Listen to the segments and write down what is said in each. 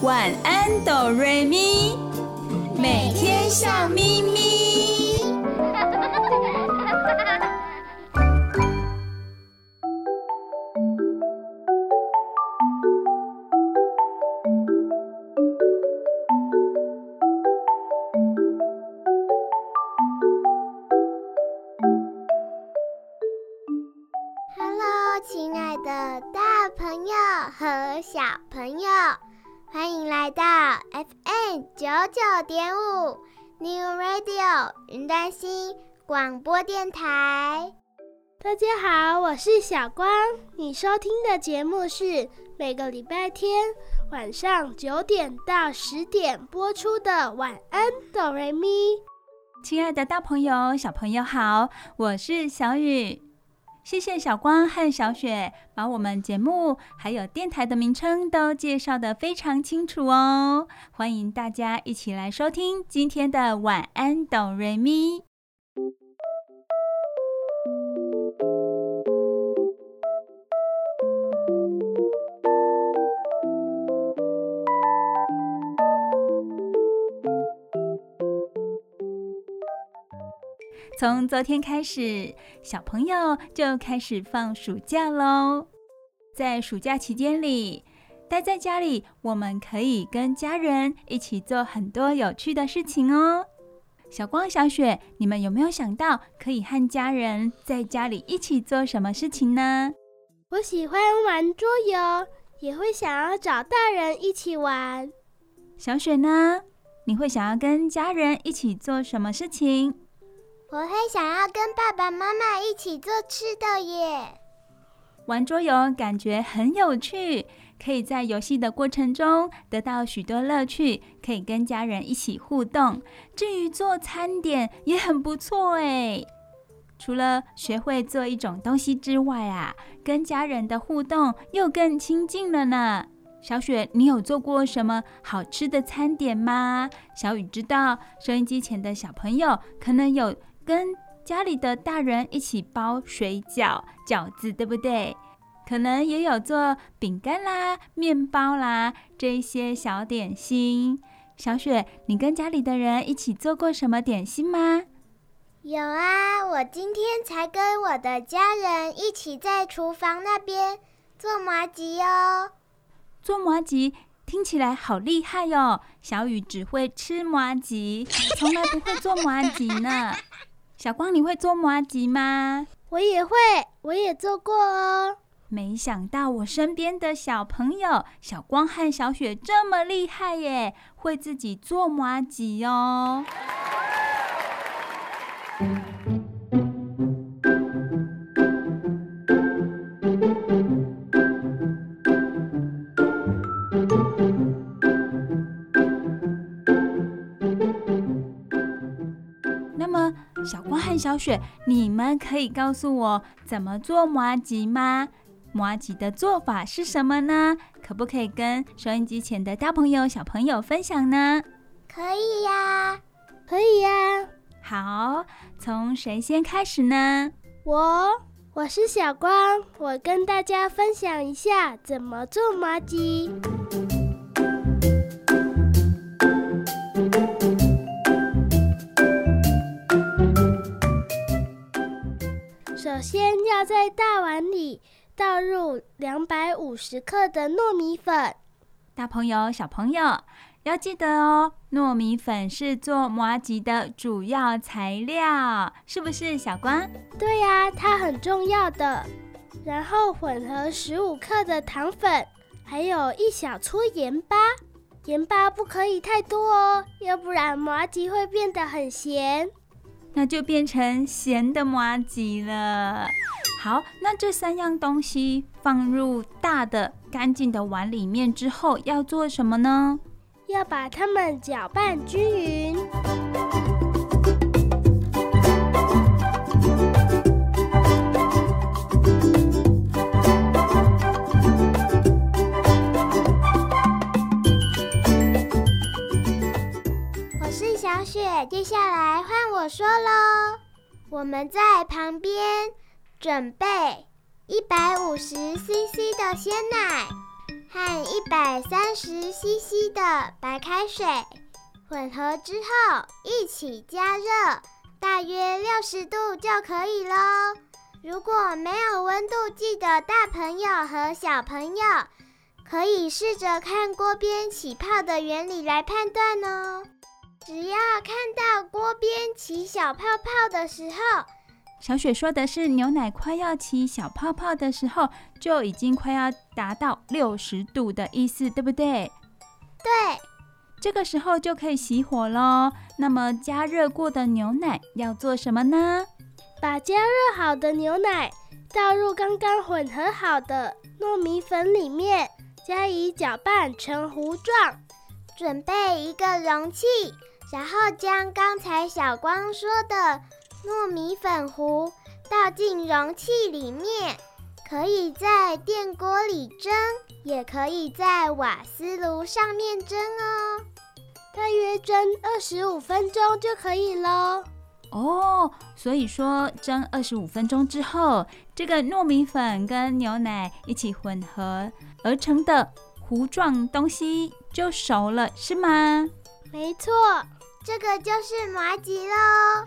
晚安哆瑞咪，每天笑眯眯。广播电台。大家好，我是小光。你收听的节目是每个礼拜天晚上九点到十点播出的《晚安，哆瑞咪》。亲爱的大朋友、小朋友好，我是小雨。谢谢小光和小雪把我们节目还有电台的名称都介绍得非常清楚哦。欢迎大家一起来收听今天的晚安哆瑞咪。从昨天开始，小朋友就开始放暑假喽。在暑假期间里，待在家里，我们可以跟家人一起做很多有趣的事情哦。小光、小雪，你们有没有想到可以和家人在家里一起做什么事情呢？我喜欢玩桌游，也会想要找大人一起玩。小雪呢？你会想要跟家人一起做什么事情？我会想要跟爸爸妈妈一起做吃的耶。玩桌游感觉很有趣，可以在游戏的过程中得到许多乐趣，可以跟家人一起互动。至于做餐点也很不错哎，除了学会做一种东西之外啊，跟家人的互动又更亲近了呢。小雪，你有做过什么好吃的餐点吗？小雨知道，收音机前的小朋友可能有。跟家里的大人一起包水饺、饺子，对不对？可能也有做饼干啦、面包啦这一些小点心。小雪，你跟家里的人一起做过什么点心吗？有啊，我今天才跟我的家人一起在厨房那边做麻吉哦。做麻吉听起来好厉害哟！小雨只会吃麻吉，从来不会做麻吉呢。小光，你会做麻吉吗？我也会，我也做过哦。没想到我身边的小朋友小光和小雪这么厉害耶，会自己做麻吉哦。和小雪，你们可以告诉我怎么做麻吉吗？麻吉的做法是什么呢？可不可以跟收音机前的大朋友、小朋友分享呢？可以呀，可以呀。好，从谁先开始呢？我，我是小光，我跟大家分享一下怎么做麻糬。首先要在大碗里倒入两百五十克的糯米粉。大朋友、小朋友要记得哦，糯米粉是做麻吉的主要材料，是不是小光？对呀，它很重要的。然后混合十五克的糖粉，还有一小撮盐巴，盐巴不可以太多哦，要不然麻吉会变得很咸。那就变成咸的麻吉了。好，那这三样东西放入大的干净的碗里面之后，要做什么呢？要把它们搅拌均匀。雪，接下来换我说喽。我们在旁边准备一百五十 CC 的鲜奶和一百三十 CC 的白开水，混合之后一起加热，大约六十度就可以喽。如果没有温度计的大朋友和小朋友，可以试着看锅边起泡的原理来判断哦。只要看到锅边起小泡泡的时候，小雪说的是牛奶快要起小泡泡的时候，就已经快要达到六十度的意思，对不对？对，这个时候就可以熄火喽。那么加热过的牛奶要做什么呢？把加热好的牛奶倒入刚刚混合好的糯米粉里面，加以搅拌成糊状。准备一个容器，然后将刚才小光说的糯米粉糊倒进容器里面。可以在电锅里蒸，也可以在瓦斯炉上面蒸哦。大约蒸二十五分钟就可以喽。哦，所以说蒸二十五分钟之后，这个糯米粉跟牛奶一起混合而成的糊状东西就熟了，是吗？没错，这个就是麻糬喽。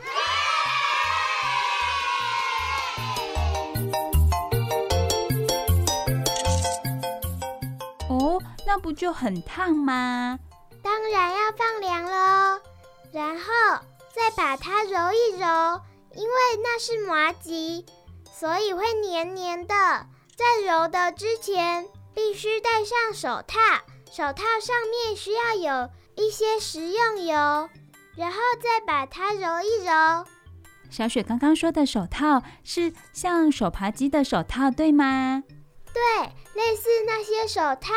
哦，那不就很烫吗？当然要放凉喽，然后。再把它揉一揉，因为那是麻糬，所以会黏黏的。在揉的之前，必须戴上手套，手套上面需要有一些食用油，然后再把它揉一揉。小雪刚刚说的手套是像手扒鸡的手套，对吗？对，类似那些手套。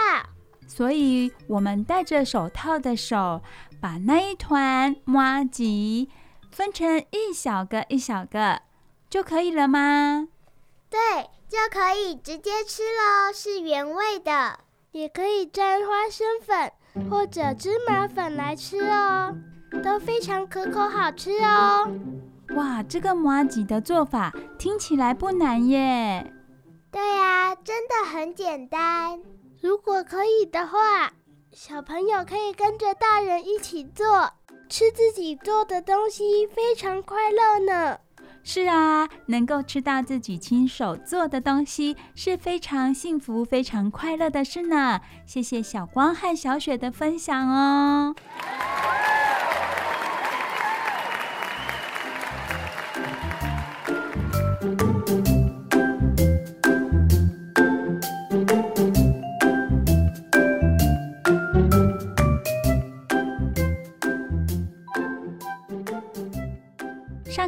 所以我们戴着手套的手。把那一团麻吉分成一小个一小个就可以了吗？对，就可以直接吃喽，是原味的。也可以沾花生粉或者芝麻粉来吃哦，都非常可口好吃哦。哇，这个麻吉的做法听起来不难耶。对呀，真的很简单。如果可以的话。小朋友可以跟着大人一起做，吃自己做的东西，非常快乐呢。是啊，能够吃到自己亲手做的东西，是非常幸福、非常快乐的事呢。谢谢小光和小雪的分享哦。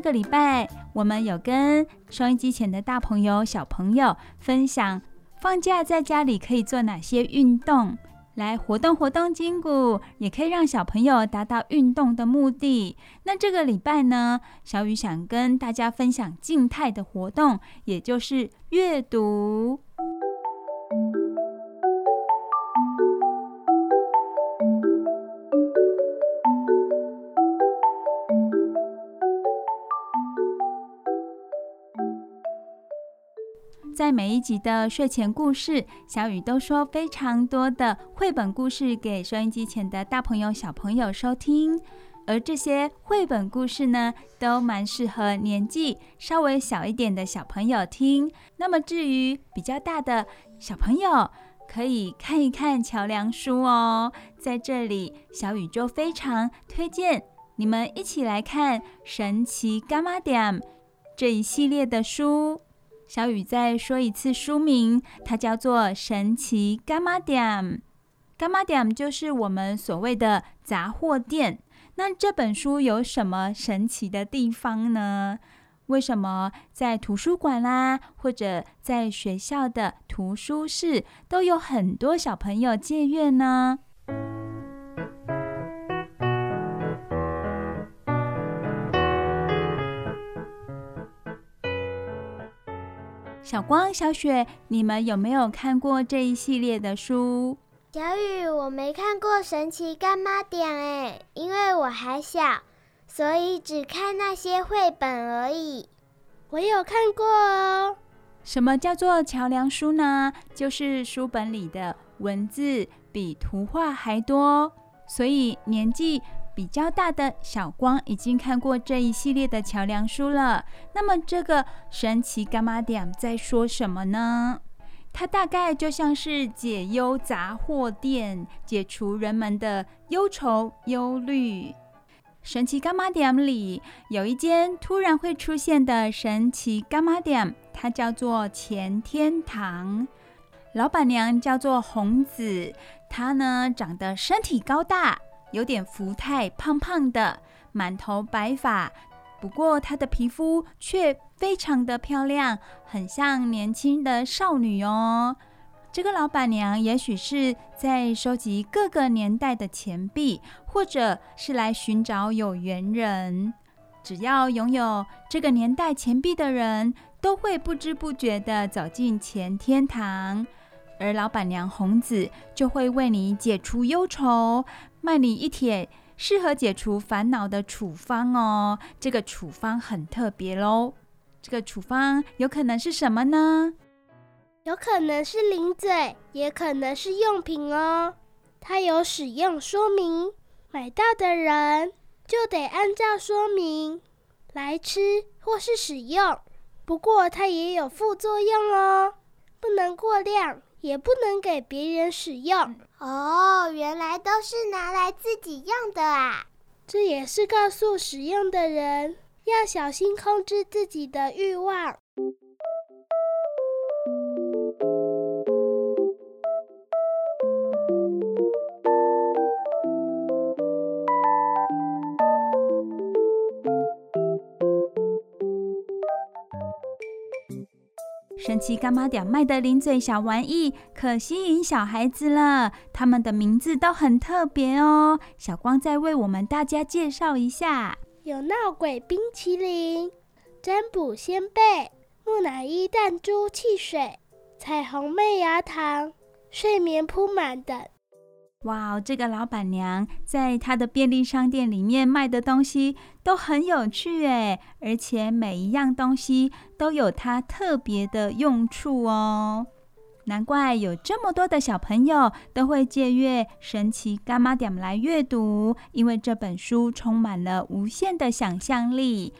个礼拜，我们有跟收音机前的大朋友、小朋友分享，放假在家里可以做哪些运动，来活动活动筋骨，也可以让小朋友达到运动的目的。那这个礼拜呢，小雨想跟大家分享静态的活动，也就是阅读。在每一集的睡前故事，小雨都说非常多的绘本故事给收音机前的大朋友、小朋友收听。而这些绘本故事呢，都蛮适合年纪稍微小一点的小朋友听。那么至于比较大的小朋友，可以看一看桥梁书哦。在这里，小雨就非常推荐你们一起来看《神奇伽马点》这一系列的书。小雨再说一次书名，它叫做《神奇柑仔店》。柑仔店就是我们所谓的杂货店。那这本书有什么神奇的地方呢？为什么在图书馆啦，或者在学校的图书室，都有很多小朋友借阅呢？小光、小雪，你们有没有看过这一系列的书？小雨，我没看过《神奇干妈点》哎，因为我还小，所以只看那些绘本而已。我有看过哦。什么叫做桥梁书呢？就是书本里的文字比图画还多，所以年纪比较大的小光已经看过这一系列的桥梁书了。那么，这个神奇柑仔店在说什么呢？它大概就像是解忧杂货店，解除人们的忧愁忧虑。神奇柑仔店里有一间突然会出现的神奇柑仔店，它叫做前天堂。老板娘叫做红子，她呢长得身体高大，有点福态，胖胖的，满头白发。不过她的皮肤却非常的漂亮，很像年轻的少女哦。这个老板娘也许是在收集各个年代的钱币，或者是来寻找有缘人。只要拥有这个年代钱币的人，都会不知不觉地走进钱天堂，而老板娘红子就会为你解除忧愁，卖你一帖适合解除烦恼的处方哦。这个处方很特别喽，这个处方有可能是什么呢？有可能是零嘴，也可能是用品哦。它有使用说明，买到的人就得按照说明来吃或是使用。不过它也有副作用哦，不能过量，也不能给别人使用。哦，原来都是拿来自己用的啊！这也是告诉使用的人要小心控制自己的欲望。神奇干妈店卖的零嘴小玩意可吸引小孩子了，他们的名字都很特别哦。小光再为我们大家介绍一下：有闹鬼冰淇淋、占卜仙贝、木乃伊弹珠汽水、彩虹麦芽糖、睡眠铺满等。哇，这个老板娘在她的便利商店里面卖的东西都很有趣诶，而且每一样东西都有它特别的用处哦。难怪有这么多的小朋友都会借阅《神奇柑仔店》来阅读，因为这本书充满了无限的想象力。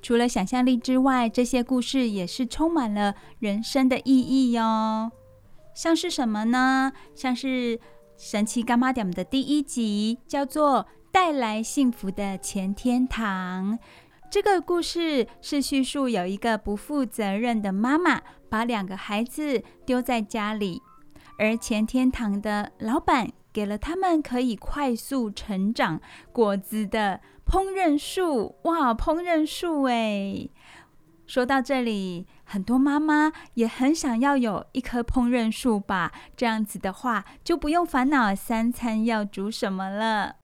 除了想象力之外，这些故事也是充满了人生的意义哟。像是什么呢？像是。神奇柑仔店的第一集叫做《带来幸福的钱天堂》。这个故事是叙述有一个不负责任的妈妈把两个孩子丢在家里，而钱天堂的老板给了他们可以快速成长果子的烹饪树。哇，烹饪树哎！说到这里，很多妈妈也很想要有一棵烹饪树吧？这样子的话，就不用烦恼三餐要煮什么了。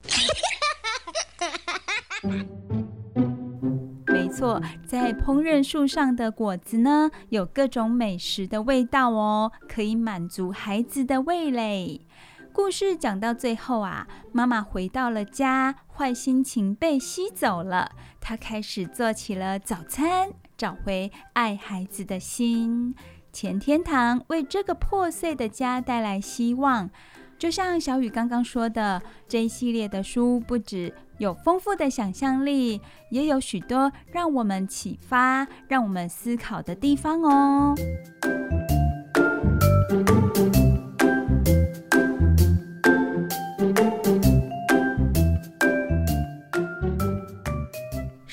没错，在烹饪树上的果子呢，有各种美食的味道哦，可以满足孩子的味蕾。故事讲到最后啊，妈妈回到了家，坏心情被吸走了，她开始做起了早餐，找回爱孩子的心。前天堂为这个破碎的家带来希望。就像小雨刚刚说的，这一系列的书不止有丰富的想象力，也有许多让我们启发、让我们思考的地方哦。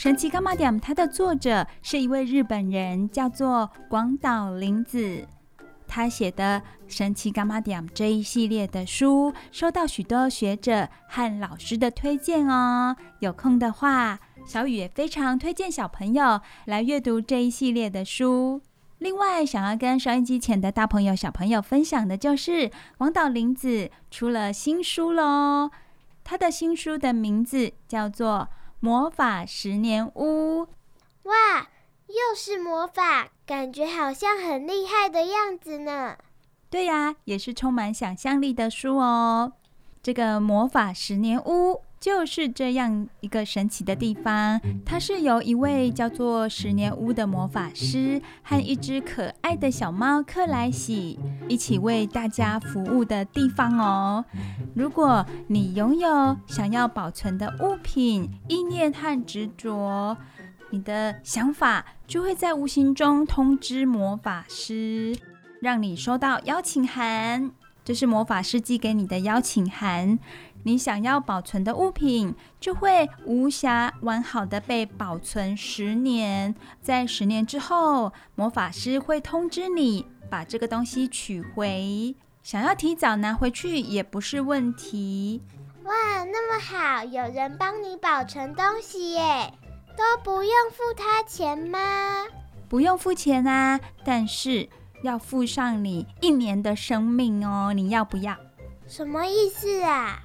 神奇柑仔店，它的作者是一位日本人，叫做广岛铃子。他写的《神奇柑仔店》这一系列的书，受到许多学者和老师的推荐哦。有空的话，小雨也非常推荐小朋友来阅读这一系列的书。另外，想要跟收音机前的大朋友、小朋友分享的，就是广岛铃子出了新书喽。他的新书的名字叫做魔法十年屋，哇，又是魔法，感觉好像很厉害的样子呢。对呀，也是充满想象力的书哦。这个魔法十年屋就是这样一个神奇的地方，它是由一位叫做十年屋的魔法师和一只可爱的小猫克莱喜一起为大家服务的地方哦。如果你拥有想要保存的物品、意念和执着，你的想法就会在无形中通知魔法师，让你收到邀请函。这是魔法师寄给你的邀请函。你想要保存的物品就会无瑕完好的被保存十年，在十年之后，魔法师会通知你把这个东西取回。想要提早拿回去也不是问题。哇，那么好，有人帮你保存东西耶，都不用付他钱吗？不用付钱啊，但是要付上你一年的生命哦，你要不要？什么意思啊？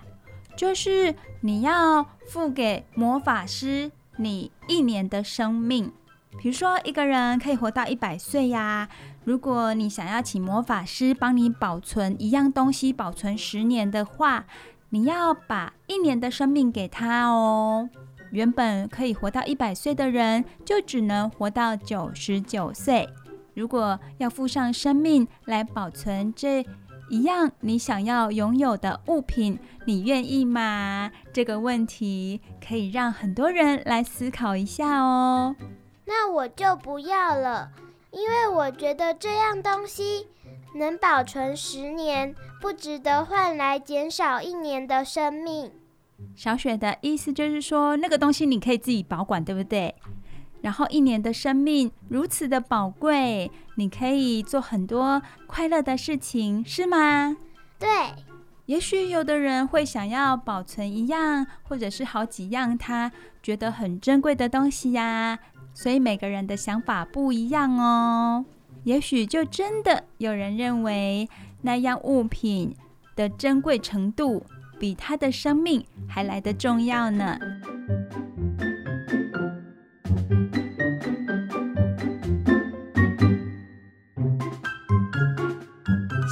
就是你要付给魔法师你一年的生命，比如说一个人可以活到一百岁呀。如果你想要请魔法师帮你保存一样东西，保存十年的话，你要把一年的生命给他哦。原本可以活到一百岁的人，就只能活到九十九岁。如果要付上生命来保存这一样你想要拥有的物品，你愿意吗？这个问题可以让很多人来思考一下哦。那我就不要了，因为我觉得这样东西能保存十年，不值得换来减少一年的生命。小雪的意思就是说，那个东西你可以自己保管，对不对？然后一年的生命如此的宝贵，你可以做很多快乐的事情，是吗？对。也许有的人会想要保存一样，或者是好几样他觉得很珍贵的东西呀。所以每个人的想法不一样哦。也许就真的有人认为那样物品的珍贵程度比他的生命还来得重要呢。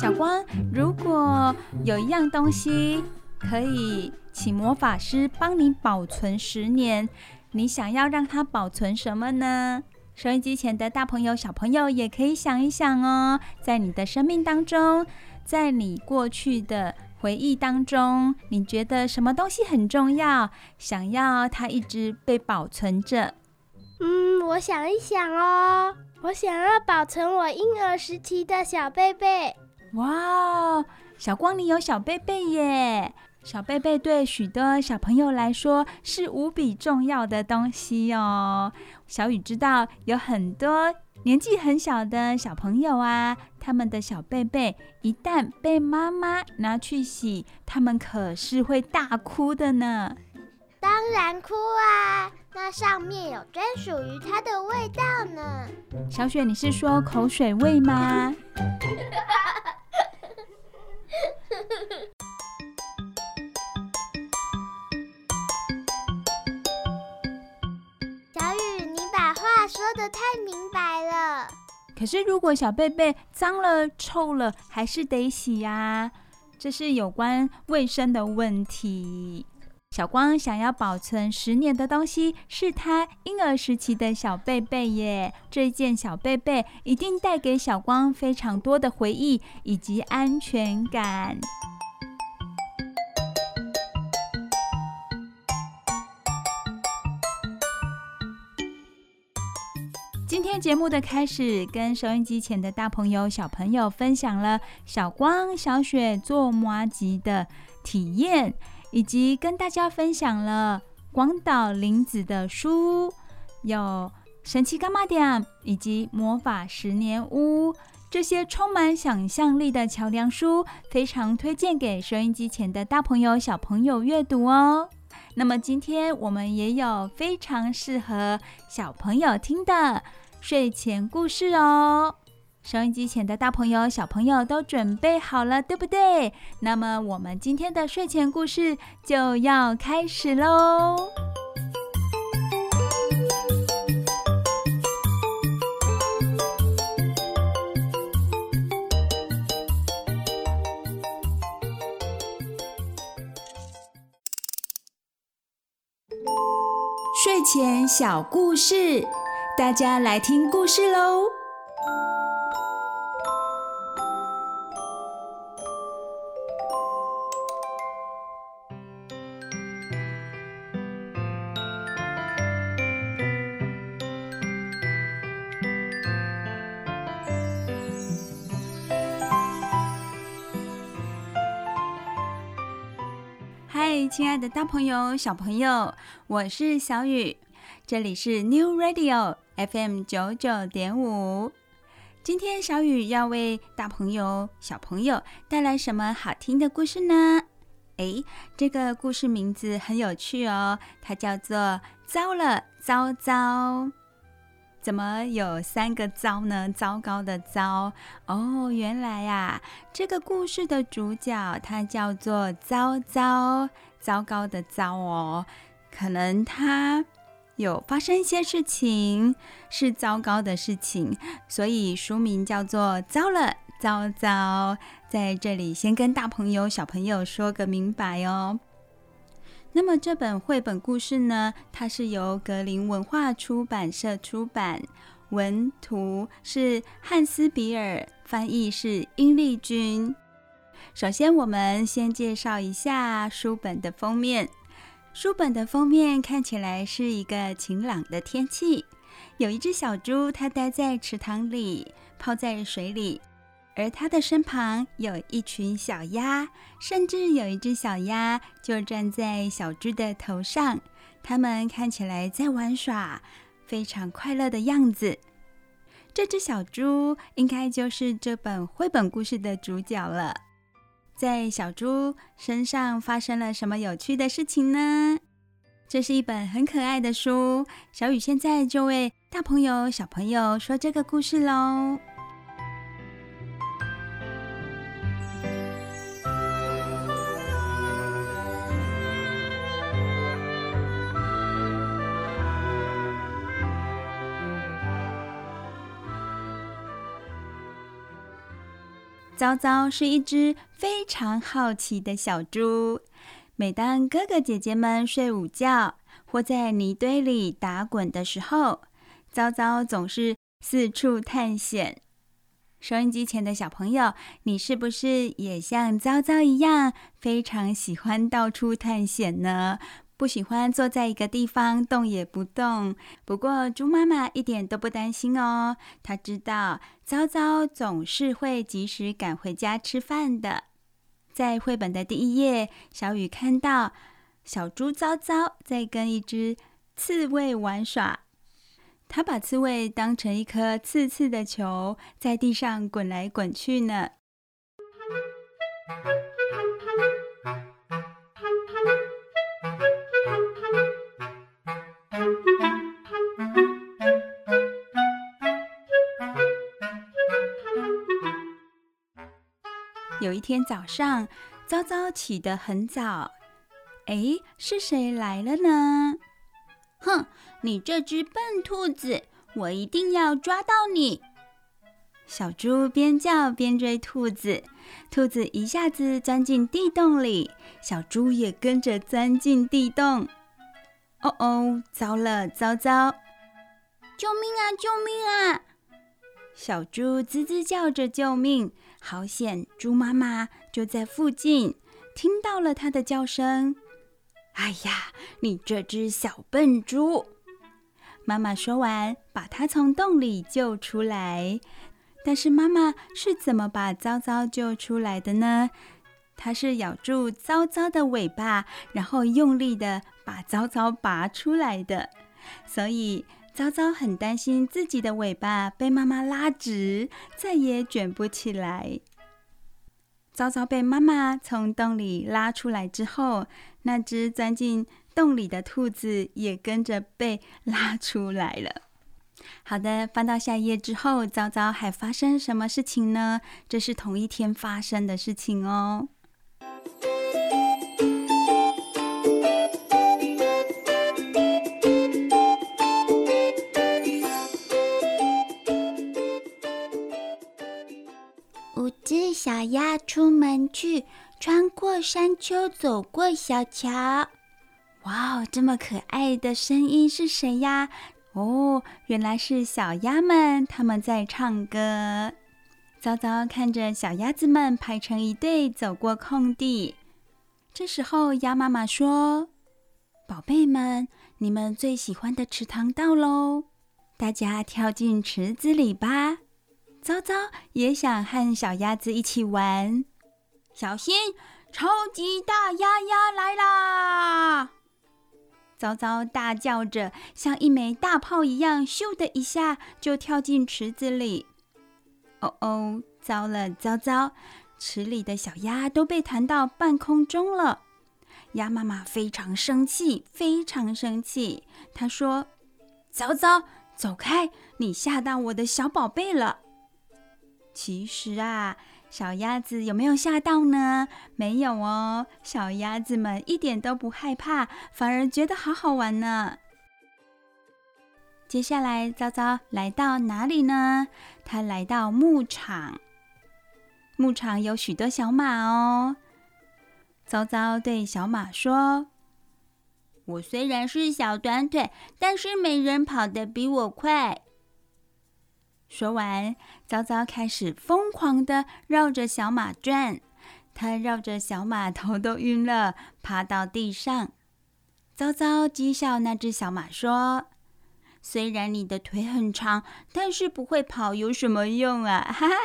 小光，如果有一样东西可以请魔法师帮你保存十年，你想要让它保存什么呢？收音机前的大朋友、小朋友也可以想一想哦。在你的生命当中，在你过去的回忆当中，你觉得什么东西很重要？想要它一直被保存着？嗯，我想一想哦，我想要保存我婴儿时期的小贝贝。哇，小光，里有小贝贝耶！小贝贝对许多小朋友来说是无比重要的东西哦。小雨知道有很多年纪很小的小朋友啊，他们的小贝贝一旦被妈妈拿去洗，他们可是会大哭的呢。当然哭啊，那上面有专属于它的味道呢。小雪，你是说口水味吗？小雨，你把话说得太明白了。可是，如果小贝贝脏了、臭了，还是得洗呀。这是有关卫生的问题。小光想要保存十年的东西，是他婴儿时期的小贝贝耶。这件小贝贝一定带给小光非常多的回忆以及安全感。今天节目的开始，跟收音机前的大朋友、小朋友分享了小光、小雪做麻糬的体验。以及跟大家分享了广岛林子的书，有《神奇伽马点》以及《魔法十年屋》这些充满想象力的桥梁书，非常推荐给收音机前的大朋友、小朋友阅读哦。那么今天我们也有非常适合小朋友听的睡前故事哦。收音机前的大朋友、小朋友都准备好了，对不对？那么我们今天的睡前故事就要开始喽。睡前小故事，大家来听故事喽。爱的大朋友、小朋友，我是小雨，这里是 New Radio FM 九九点五。今天小雨要为大朋友、小朋友带来什么好听的故事呢？诶，这个故事名字很有趣哦，它叫做《糟了糟糟》。怎么有三个糟呢？糟糕的糟哦，原来呀，这个故事的主角他叫做糟糟，糟糕的糟哦，可能他有发生一些事情是糟糕的事情，所以书名叫做《糟了糟糟》。在这里先跟大朋友小朋友说个明白哦。那么这本绘本故事呢，它是由格林文化出版社出版，文图是汉斯比尔，翻译是殷丽君。首先，我们先介绍一下书本的封面。书本的封面看起来是一个晴朗的天气，有一只小猪，它待在池塘里，泡在水里。而它的身旁有一群小鸭，甚至有一只小鸭就站在小猪的头上。它们看起来在玩耍，非常快乐的样子。这只小猪应该就是这本绘本故事的主角了。在小猪身上发生了什么有趣的事情呢？这是一本很可爱的书。小雨现在就为大朋友、小朋友说这个故事喽。糟糟是一只非常好奇的小猪。每当哥哥姐姐们睡午觉或在泥堆里打滚的时候，糟糟总是四处探险。收音机前的小朋友，你是不是也像糟糟一样，非常喜欢到处探险呢？不喜欢坐在一个地方动也不动。不过猪妈妈一点都不担心哦，她知道糟糟总是会及时赶回家吃饭的。在绘本的第一页，小雨看到小猪糟糟在跟一只刺猬玩耍，它把刺猬当成一颗刺刺的球，在地上滚来滚去呢。有一天早上，糟糟起得很早。哎，是谁来了呢？哼，你这只笨兔子，我一定要抓到你！小猪边叫边追兔子，兔子一下子钻进地洞里，小猪也跟着钻进地洞。哦哦，糟了糟糟！救命啊！救命啊！小猪吱吱叫着救命。好险！猪妈妈就在附近，听到了它的叫声。哎呀，你这只小笨猪！妈妈说完，把它从洞里救出来。但是妈妈是怎么把糟糟救出来的呢？它是咬住糟糟的尾巴，然后用力的把糟糟拔出来的。所以。糟糟很担心自己的尾巴被妈妈拉直，再也卷不起来。糟糟被妈妈从洞里拉出来之后，那只钻进洞里的兔子也跟着被拉出来了。好的，翻到下一页之后，糟糟还发生什么事情呢？这是同一天发生的事情哦。小鸭出门去，穿过山丘，走过小桥。哇哦，这么可爱的声音是谁呀？哦，原来是小鸭们，他们在唱歌。早早看着小鸭子们排成一队走过空地，这时候鸭妈妈说：“宝贝们，你们最喜欢的池塘到喽，大家跳进池子里吧。”糟糟也想和小鸭子一起玩，小心，超级大鸭鸭来啦！糟糟大叫着，像一枚大炮一样，咻的一下就跳进池子里。哦哦，糟了糟糟！池里的小鸭都被弹到半空中了。鸭妈妈非常生气，非常生气。她说：“糟糟，走开！你吓到我的小宝贝了。”其实啊，小鸭子有没有吓到呢？没有哦，小鸭子们一点都不害怕，反而觉得好好玩呢。接下来，糟糟来到哪里呢？他来到牧场。牧场有许多小马哦。糟糟对小马说：“我虽然是小短腿，但是没人跑得比我快。”说完，糟糟开始疯狂地绕着小马转。他绕着小马头都晕了，趴到地上。糟糟讥笑那只小马说。虽然你的腿很长，但是不会跑有什么用啊？哈哈！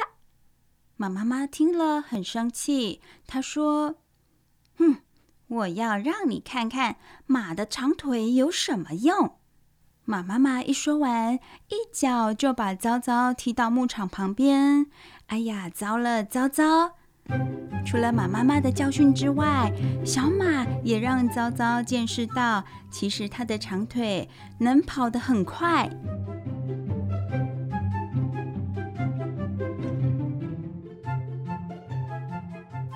马妈妈听了很生气，她说：“哼，我要让你看看马的长腿有什么用。”马妈妈一说完，一脚就把糟糟踢到牧场旁边。哎呀，糟了，糟糟！除了马妈妈的教训之外，小马也让糟糟见识到，其实它的长腿能跑得很快。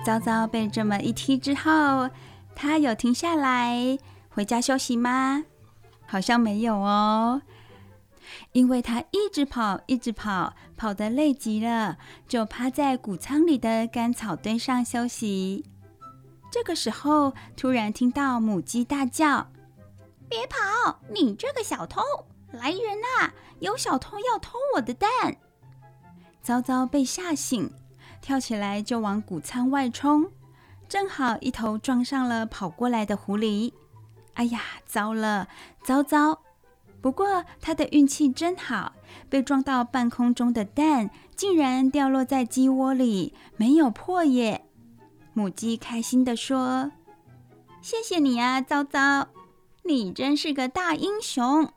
糟糟被这么一踢之后，它有停下来回家休息吗？好像没有哦。因为他一直跑，一直跑，跑得累极了，就趴在谷仓里的干草堆上休息。这个时候，突然听到母鸡大叫：“别跑！你这个小偷！来人呐！有小偷要偷我的蛋！”糟糟被吓醒，跳起来就往谷仓外冲，正好一头撞上了跑过来的狐狸。哎呀，糟了，糟糟！不过他的运气真好，被撞到半空中的蛋竟然掉落在鸡窝里，没有破耶。母鸡开心地说：“谢谢你啊，糟糟，你真是个大英雄。”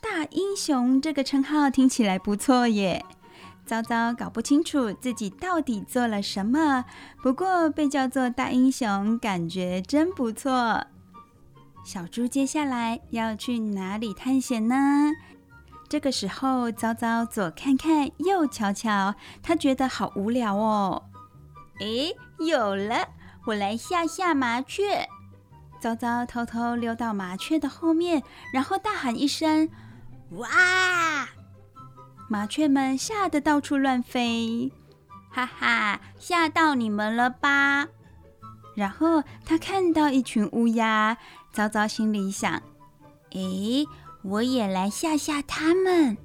大英雄这个称号听起来不错耶。糟糟搞不清楚自己到底做了什么，不过被叫做大英雄，感觉真不错。小猪接下来要去哪里探险呢？这个时候，糟糟左看看，右瞧瞧，他觉得好无聊哦。哎，有了，我来吓吓麻雀。糟糟偷偷溜到麻雀的后面，然后大喊一声：“哇！”麻雀们吓得到处乱飞，哈哈，吓到你们了吧？然后他看到一群乌鸦。糟糟心里想：“诶，我也来吓吓他们。”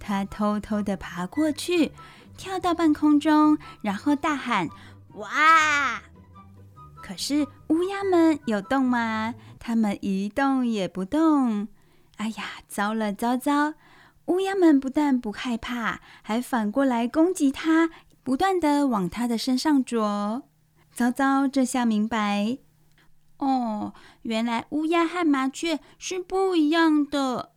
他偷偷地爬过去，跳到半空中，然后大喊：“哇！”可是乌鸦们有动吗？它们一动也不动。哎呀，糟了糟糟！乌鸦们不但不害怕，还反过来攻击它，不断地往它的身上啄。糟糟这下明白。哦，原来乌鸦和麻雀是不一样的。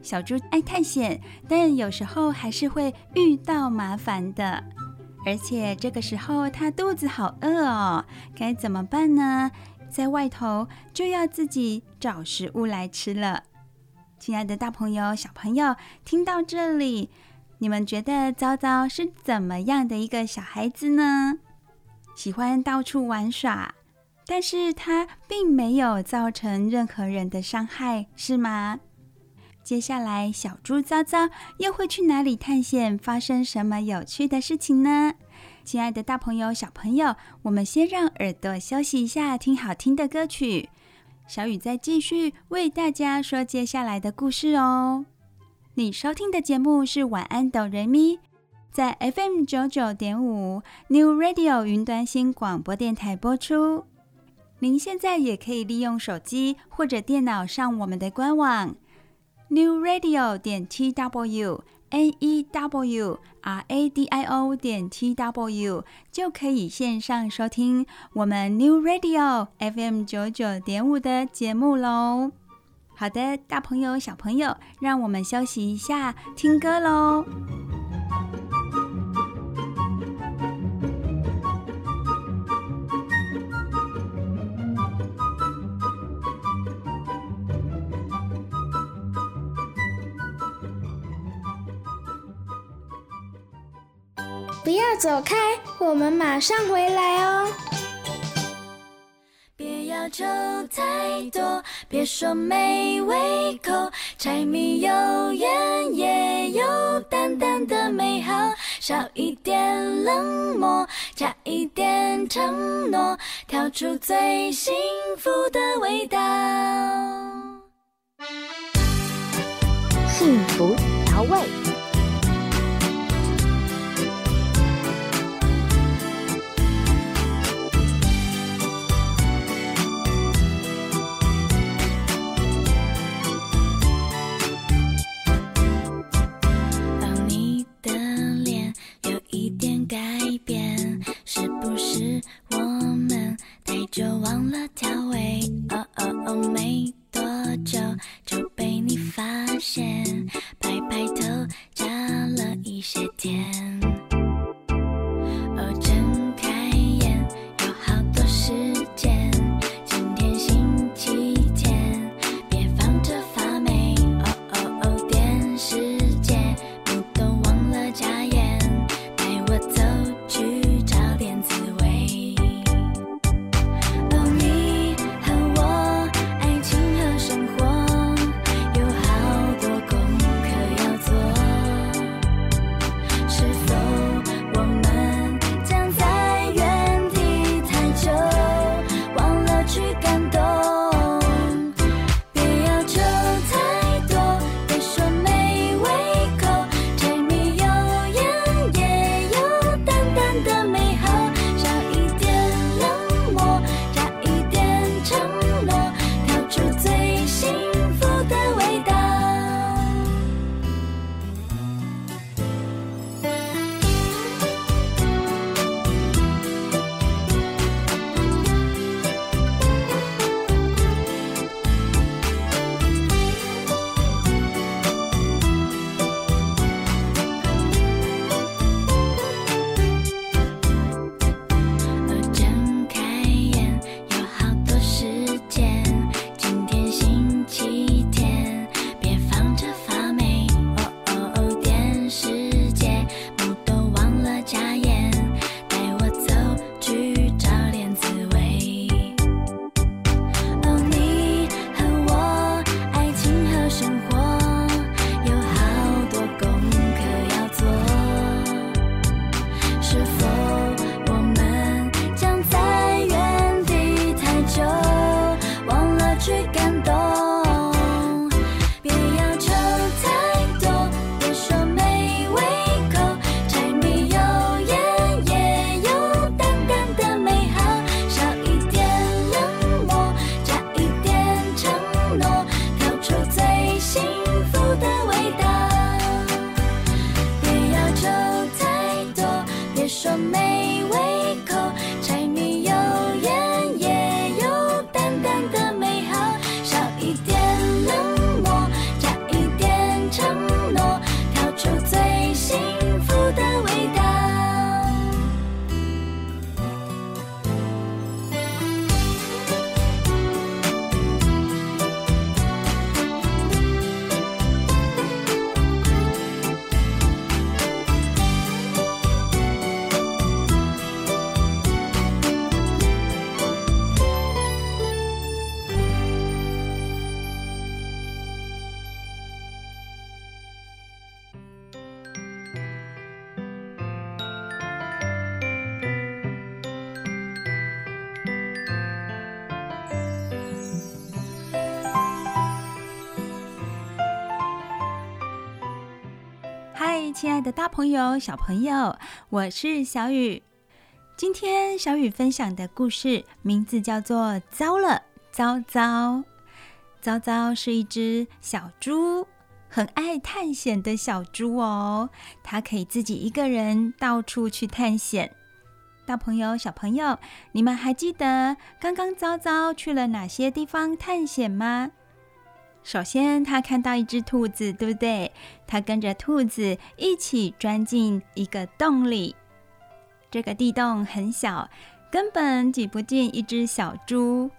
小猪爱探险，但有时候还是会遇到麻烦的。而且这个时候它肚子好饿哦，该怎么办呢？在外头就要自己找食物来吃了。亲爱的大朋友、小朋友，听到这里，你们觉得糟糟是怎么样的一个小孩子呢？喜欢到处玩耍。但是它并没有造成任何人的伤害，是吗？接下来，小猪糟糟又会去哪里探险？发生什么有趣的事情呢？亲爱的大朋友、小朋友，我们先让耳朵休息一下，听好听的歌曲。小雨再继续为大家说接下来的故事哦。你收听的节目是晚安哆瑞咪，在 FM 九九点五 New Radio 云端新广播电台播出。您现在也可以利用手机或者电脑上我们的官网 New Radio 点 TW。a e w r a d i o 点 t w 就可以线上收听我们 New Radio FM 九九点五的节目喽。好的，大朋友小朋友，让我们休息一下，听歌喽。要走开，我们马上回来哦。别要求太多，别说没胃口。柴米油盐也有淡淡的美好，少一点冷漠，加一点承诺，调出最幸福的味道。幸福调味。就忘了跳的大朋友、小朋友，我是小雨。今天小雨分享的故事名字叫做《糟了，糟糟》。糟糟是一只小猪，很爱探险的小猪哦。它可以自己一个人到处去探险。大朋友、小朋友，你们还记得刚刚糟糟去了哪些地方探险吗？首先，他看到一只兔子，对不对？他跟着兔子一起钻进一个洞里。这个地洞很小，根本挤不进一只小猪。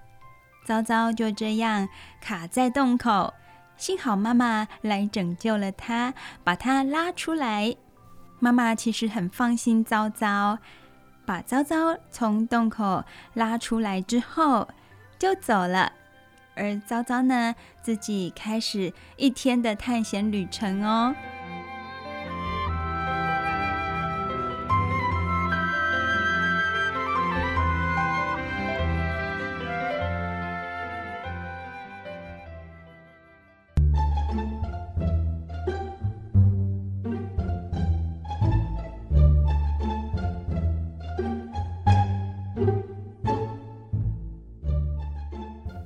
糟糟就这样卡在洞口，幸好妈妈来拯救了他，把他拉出来。妈妈其实很放心糟糟，把糟糟从洞口拉出来之后就走了。而糟糟呢，自己开始一天的探险旅程哦。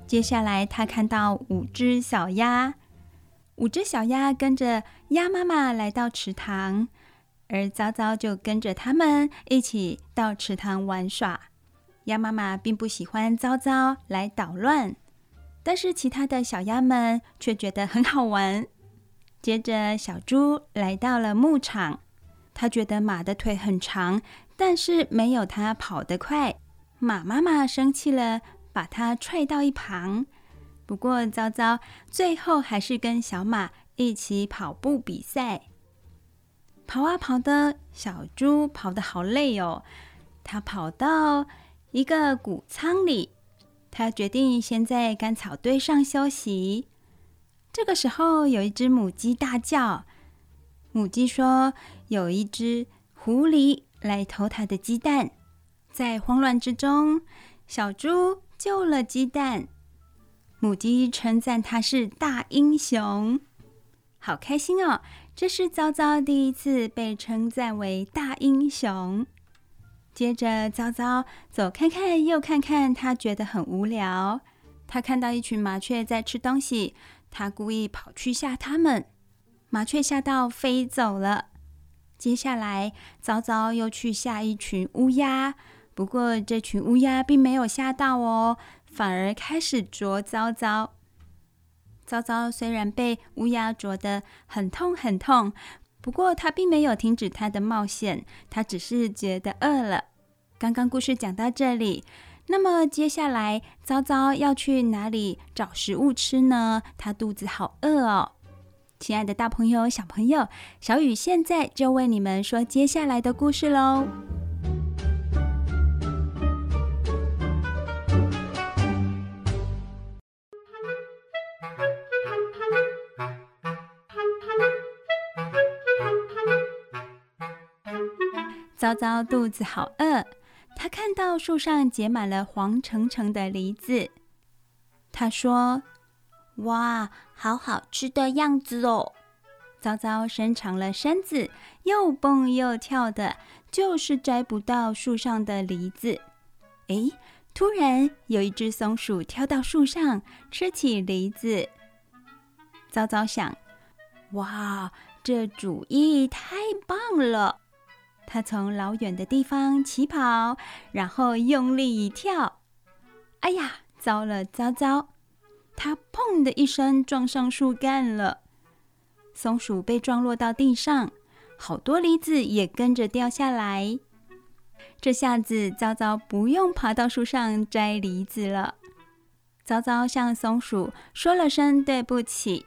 接下来，他看到五只小鸭，五只小鸭跟着鸭妈妈来到池塘，而糟糟就跟着他们一起到池塘玩耍。鸭妈妈并不喜欢糟糟来捣乱，但是其他的小鸭们却觉得很好玩。接着，小猪来到了牧场，他觉得马的腿很长，但是没有它跑得快。马妈妈生气了。把它踹到一旁。不过，糟糟最后还是跟小马一起跑步比赛。跑啊跑的，小猪跑得好累哦。它跑到一个谷仓里，它决定先在干草堆上休息。这个时候，有一只母鸡大叫。母鸡说：“有一只狐狸来偷它的鸡蛋。”在慌乱之中，小猪。救了鸡蛋，母鸡称赞他是大英雄，好开心哦！这是糟糟第一次被称赞为大英雄。接着，糟糟左看看右看看，他觉得很无聊。他看到一群麻雀在吃东西，他故意跑去吓它们，麻雀吓到飞走了。接下来，糟糟又去吓一群乌鸦。不过，这群乌鸦并没有吓到哦，反而开始啄糟糟。糟糟虽然被乌鸦啄得很痛很痛，不过他并没有停止他的冒险，他只是觉得饿了。刚刚故事讲到这里，那么接下来糟糟要去哪里找食物吃呢？他肚子好饿哦。亲爱的大朋友、小朋友，小雨现在就为你们说接下来的故事喽。糟糟肚子好饿，他看到树上结满了黄澄澄的梨子。他说：“哇，好好吃的样子哦！”糟糟伸长了身子，又蹦又跳的，就是摘不到树上的梨子。诶，突然有一只松鼠跳到树上，吃起梨子。糟糟想：“哇，这主意太棒了！”他从老远的地方起跑，然后用力一跳。哎呀，糟了糟糟！他砰的一声撞上树干了，松鼠被撞落到地上，好多梨子也跟着掉下来。这下子糟糟不用爬到树上摘梨子了。糟糟向松鼠说了声对不起，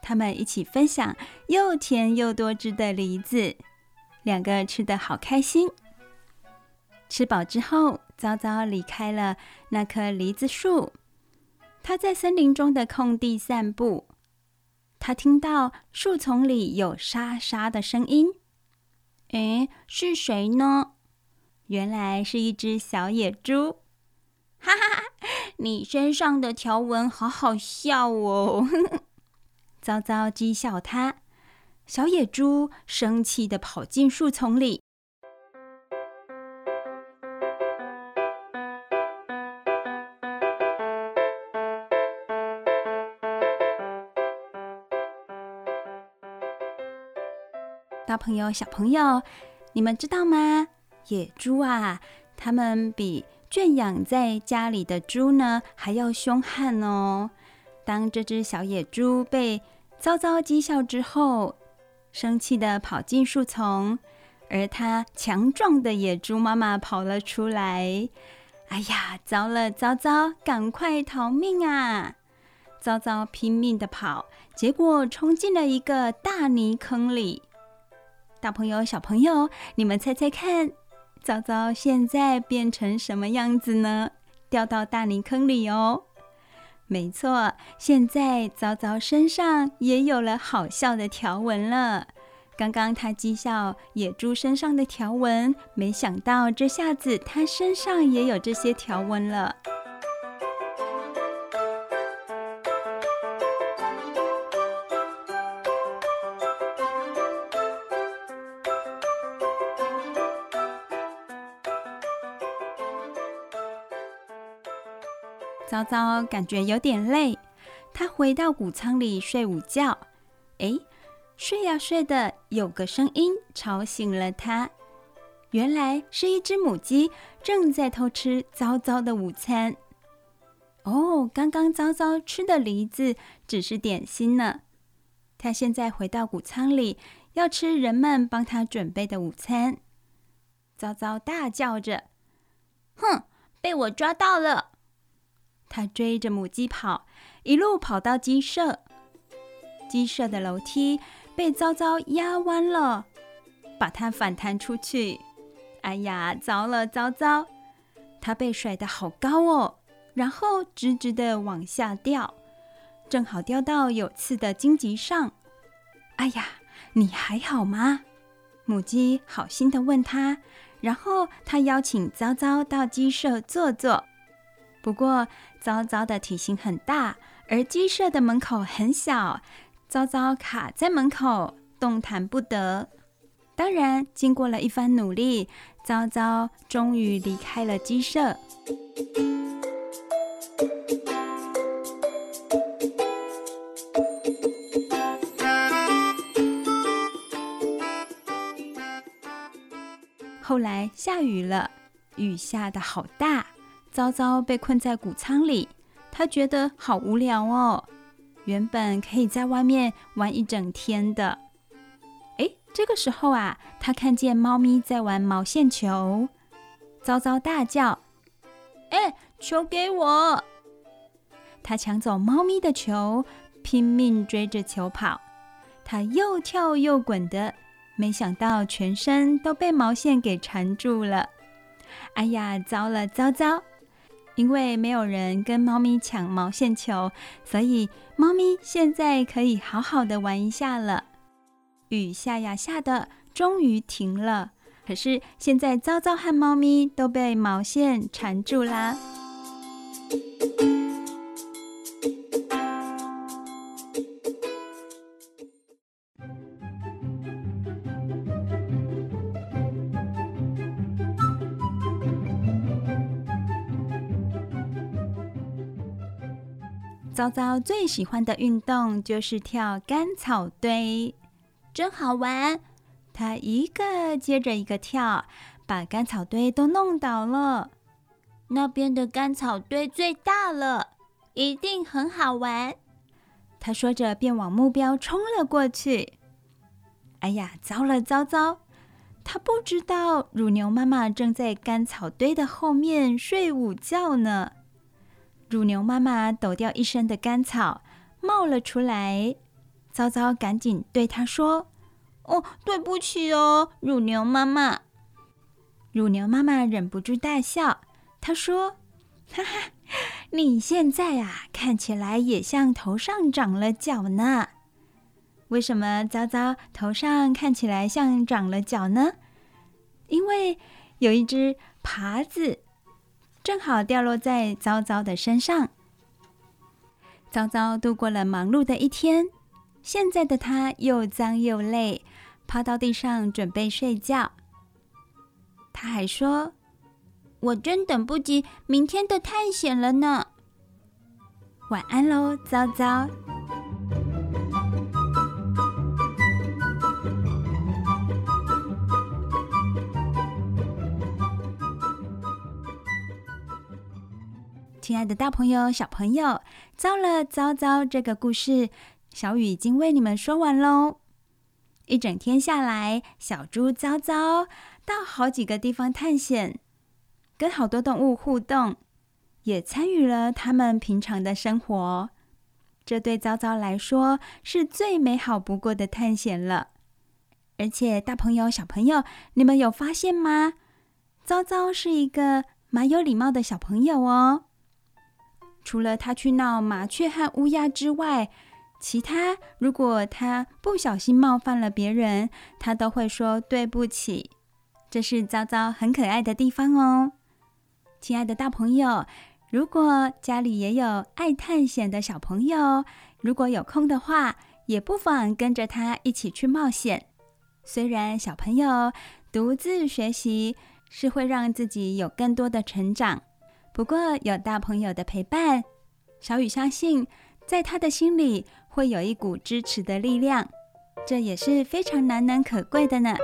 他们一起分享又甜又多汁的梨子。两个吃得好开心。吃饱之后，糟糟离开了那棵梨子树。他在森林中的空地散步。他听到树丛里有沙沙的声音。诶，是谁呢？原来是一只小野猪。哈哈哈，你身上的条纹好好笑哦！糟糟讥笑他。小野猪生气地跑进树丛里。大朋友、小朋友，你们知道吗？野猪啊，它们比圈养在家里的猪呢还要凶悍哦。当这只小野猪被遭遭讥笑之后，生气的跑进树丛，而它强壮的野猪妈妈跑了出来。哎呀，糟了糟糟，赶快逃命啊！糟糟拼命地跑，结果冲进了一个大泥坑里。大朋友、小朋友，你们猜猜看，糟糟现在变成什么样子呢？掉到大泥坑里哦。没错，现在糟糟身上也有了好笑的条纹了。刚刚他讥笑野猪身上的条纹，没想到这下子他身上也有这些条纹了。糟糟感觉有点累，他回到谷仓里睡午觉。哎，睡呀睡的，有个声音吵醒了他。原来是一只母鸡正在偷吃糟糟的午餐。哦，刚刚糟糟吃的梨子只是点心呢。他现在回到谷仓里，要吃人们帮他准备的午餐。糟糟大叫着：“哼，被我抓到了！”他追着母鸡跑，一路跑到鸡舍。鸡舍的楼梯被糟糟压弯了，把它反弹出去。哎呀，糟了糟糟！它被甩得好高哦，然后直直的往下掉，正好掉到有刺的荆棘上。哎呀，你还好吗？母鸡好心的问他，然后他邀请糟糟到鸡舍坐坐。不过，糟糟的体型很大，而鸡舍的门口很小，糟糟卡在门口，动弹不得。当然，经过了一番努力，糟糟终于离开了鸡舍。后来下雨了，雨下的好大。糟糟被困在谷仓里，他觉得好无聊哦。原本可以在外面玩一整天的，哎，这个时候啊，他看见猫咪在玩毛线球，糟糟大叫：“哎，球给我！”他抢走猫咪的球，拼命追着球跑。他又跳又滚的，没想到全身都被毛线给缠住了。哎呀，糟了糟糟！因为没有人跟猫咪抢毛线球，所以猫咪现在可以好好的玩一下了。雨下呀下的，终于停了。可是现在糟糟和猫咪都被毛线缠住啦。糟糟最喜欢的运动就是跳干草堆，真好玩。他一个接着一个跳，把干草堆都弄倒了。那边的干草堆最大了，一定很好玩。他说着，便往目标冲了过去。哎呀，糟了糟糟！他不知道乳牛妈妈正在干草堆的后面睡午觉呢。乳牛妈妈抖掉一身的干草，冒了出来。糟糟赶紧对她说：“哦，对不起哦，乳牛妈妈。”乳牛妈妈忍不住大笑，她说：“哈哈，你现在啊，看起来也像头上长了角呢。为什么糟糟头上看起来像长了角呢？因为有一只耙子。”正好掉落在糟糟的身上。糟糟度过了忙碌的一天，现在的他又脏又累，趴到地上准备睡觉。他还说：“我真等不及明天的探险了呢。”晚安喽，糟糟。亲爱的大朋友、小朋友，糟了糟糟，这个故事。小雨已经为你们说完喽。一整天下来，小猪糟糟到好几个地方探险，跟好多动物互动，也参与了他们平常的生活。这对糟糟来说是最美好不过的探险了。而且，大朋友、小朋友，你们有发现吗？糟糟是一个蛮有礼貌的小朋友哦。除了他去闹麻雀和乌鸦之外，其他，如果他不小心冒犯了别人，他都会说对不起。这是糟糟很可爱的地方哦。亲爱的大朋友，如果家里也有爱探险的小朋友，如果有空的话，也不妨跟着他一起去冒险。虽然小朋友独自学习是会让自己有更多的成长，不过有大朋友的陪伴，小雨相信，在他的心里。会有一股支持的力量，这也是非常难能可贵的呢。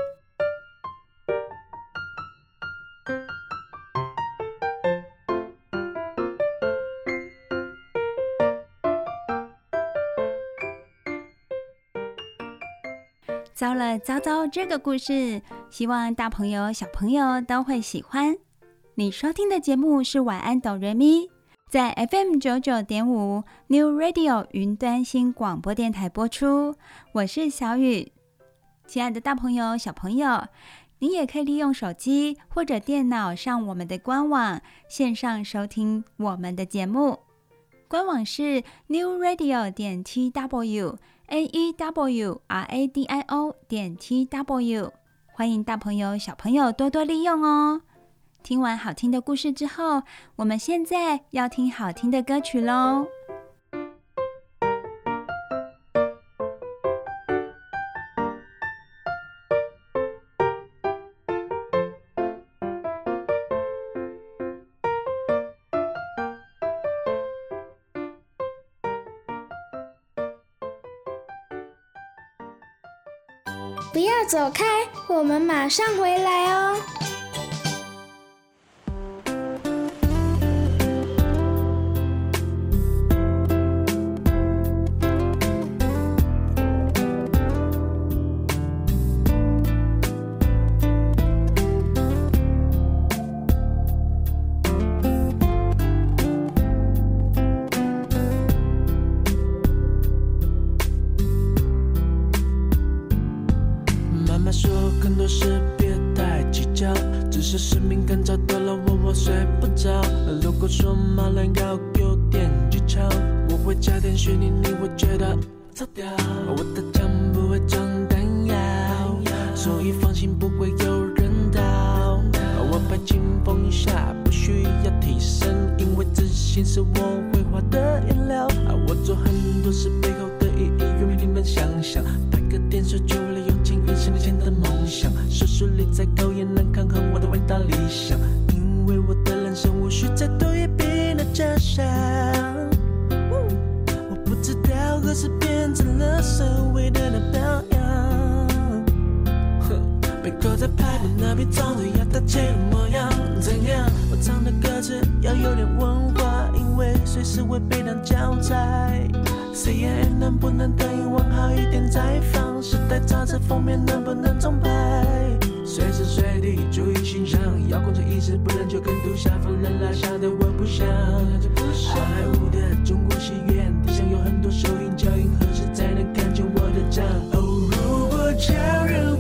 糟了糟糟，这个故事，希望大朋友小朋友都会喜欢。你收听的节目是晚安哆瑞咪。在 FM 九九点五 New Radio 云端新广播电台播出，我是小雨。亲爱的大朋友、小朋友，你也可以利用手机或者电脑上我们的官网线上收听我们的节目。官网是 New Radio 点 TW N E W R A D I O 点 TW，欢迎大朋友、小朋友多多利用哦。听完好听的故事之后，我们现在要听好听的歌曲喽。不要走开，我们马上回来哦。说很多事别太计较只是使命感找到了我我睡不着如果说马人要有点技巧我会加点旋律你会觉得超屌我的枪不会装弹药所以放心不会有人倒。我拍青风下不需要替身因为自信是我绘画的颜料我做很多事背后的意义用平你们想象拍个电视剧十年前的梦想，收视率再高也难抗衡我的伟大理想。因为我的人生无需再多一笔那假产。我不知道何时变成了所谓的那表扬。被扣在牌桌那笔账，要大起的模样。怎样？我唱的歌词要有点文化，因为随时会被当教材。cnn 能不能等英文好一点再访时代杂志封面能不能重拍随时随地注意形象要控制意识不然就跟杜莎夫人拉下的我不想不不想上来的中国戏院地上有很多手印脚印何时才能看见我的家？哦如果超人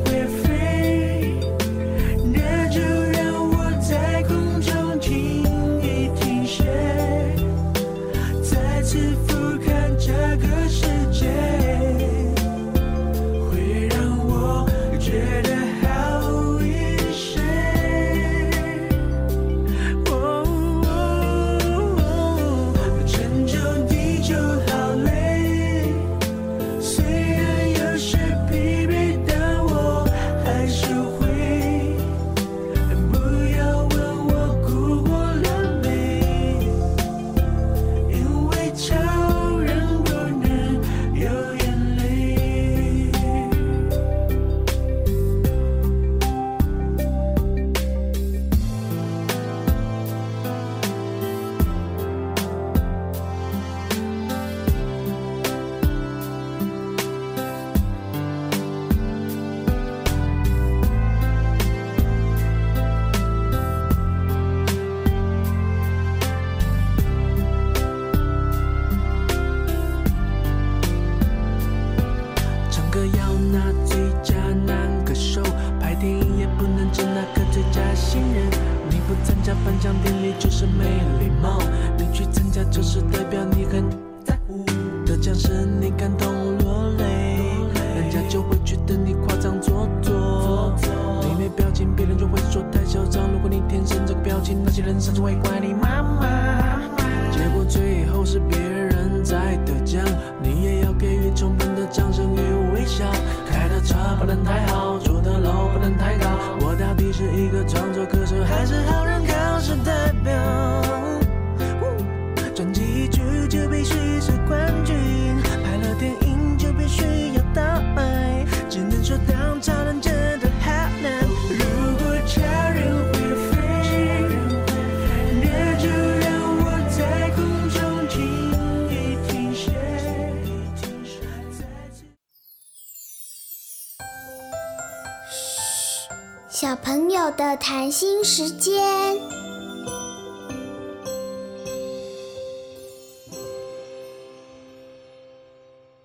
的谈心时间。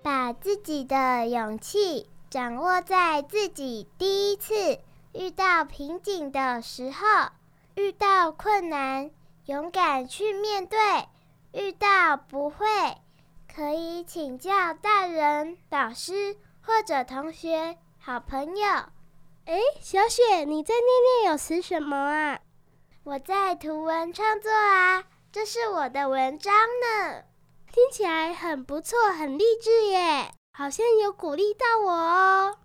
把自己的勇气掌握在自己第一次遇到瓶颈的时候，遇到困难，勇敢去面对；遇到不会，可以请教大人、老师或者同学、好朋友。哎，小雪，你在念念有词什么啊？我在图文创作啊，这是我的文章呢。听起来很不错，很励志耶，好像有鼓励到我哦。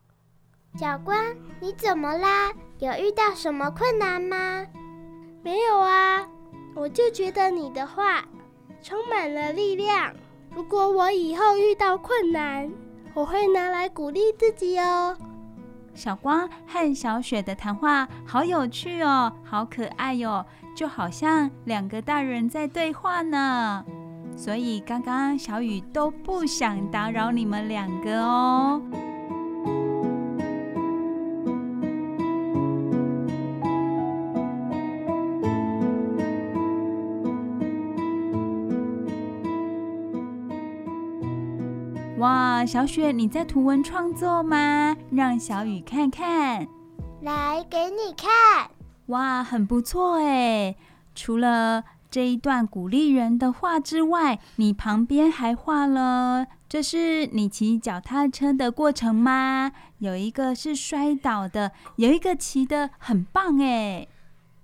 小关，你怎么啦？有遇到什么困难吗？没有啊，我就觉得你的话充满了力量。如果我以后遇到困难，我会拿来鼓励自己哦。小光和小雪的谈话好有趣哦，好可爱哟，就好像两个大人在对话呢。所以刚刚小雨都不想打扰你们两个哦。哇，小雪，你在图文创作吗？让小雨看看。来，给你看。哇，很不错哎。除了这一段鼓励人的话之外，你旁边还画了，这是你骑脚踏车的过程吗？有一个是摔倒的，有一个骑的很棒哎。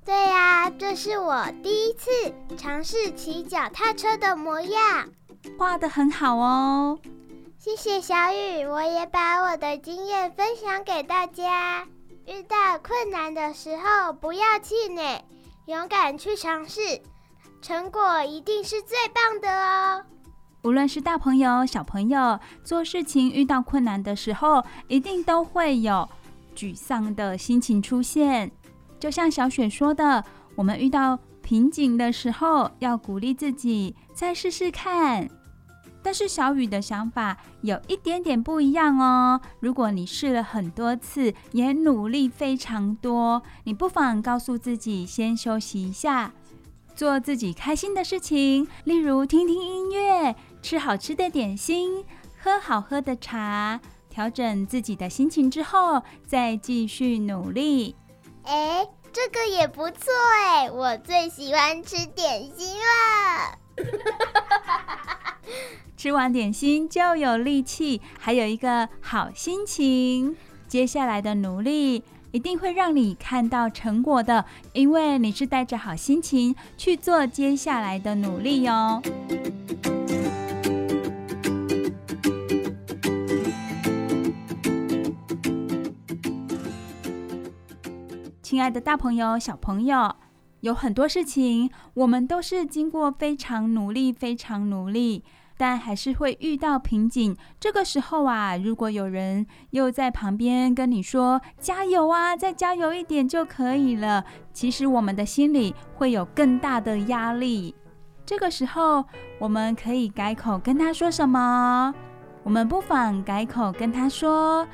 对呀，这是我第一次尝试骑脚踏车的模样，画的很好哦。谢谢小雨，我也把我的经验分享给大家。遇到困难的时候，不要气馁，勇敢去尝试。成果一定是最棒的哦！无论是大朋友、小朋友，做事情遇到困难的时候，一定都会有沮丧的心情出现。就像小雪说的，我们遇到瓶颈的时候，要鼓励自己再试试看。但是小雨的想法有一点点不一样哦。如果你试了很多次，也努力非常多，你不妨告诉自己先休息一下。做自己开心的事情，例如听听音乐、吃好吃的点心、喝好喝的茶，调整自己的心情之后，再继续努力。哎，这个也不错哎，我最喜欢吃点心了。吃完点心就有力气，还有一个好心情。接下来的努力，一定会让你看到成果的，因为你是带着好心情去做接下来的努力哟。亲爱的大朋友、小朋友，有很多事情，我们都是经过非常努力、非常努力。但还是会遇到瓶颈，这个时候啊，如果有人又在旁边跟你说“加油啊，再加油一点就可以了”，其实我们的心里会有更大的压力。这个时候，我们可以改口跟他说什么？我们不妨改口跟他说：“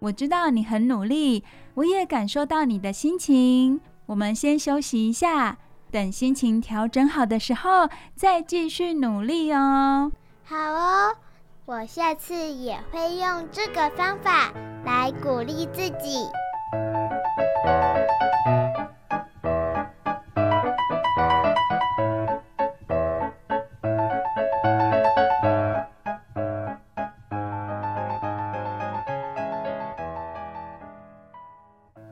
我知道你很努力，我也感受到你的心情。我们先休息一下。”等心情调整好的时候，再继续努力哦。好哦，我下次也会用这个方法来鼓励自己。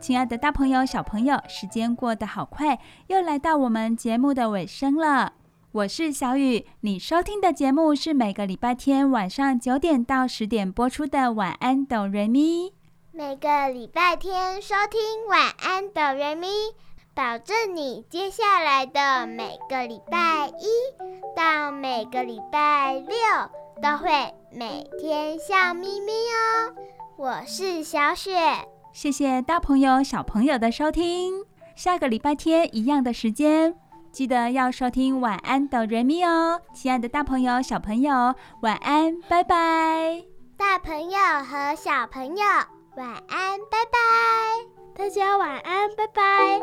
亲爱的大朋友、小朋友，时间过得好快，又来到我们节目的尾声了。我是小雨，你收听的节目是每个礼拜天晚上九点到十点播出的《晚安，哆瑞咪》。每个礼拜天收听《晚安，哆瑞咪》，保证你接下来的每个礼拜一到每个礼拜六都会每天笑眯眯哦。我是小雪。谢谢大朋友、小朋友的收听，下个礼拜天一样的时间，记得要收听《晚安，哆瑞咪》哦，亲爱的大朋友、小朋友，晚安，拜拜！大朋友和小朋友，晚安，拜拜！大家晚安，拜拜！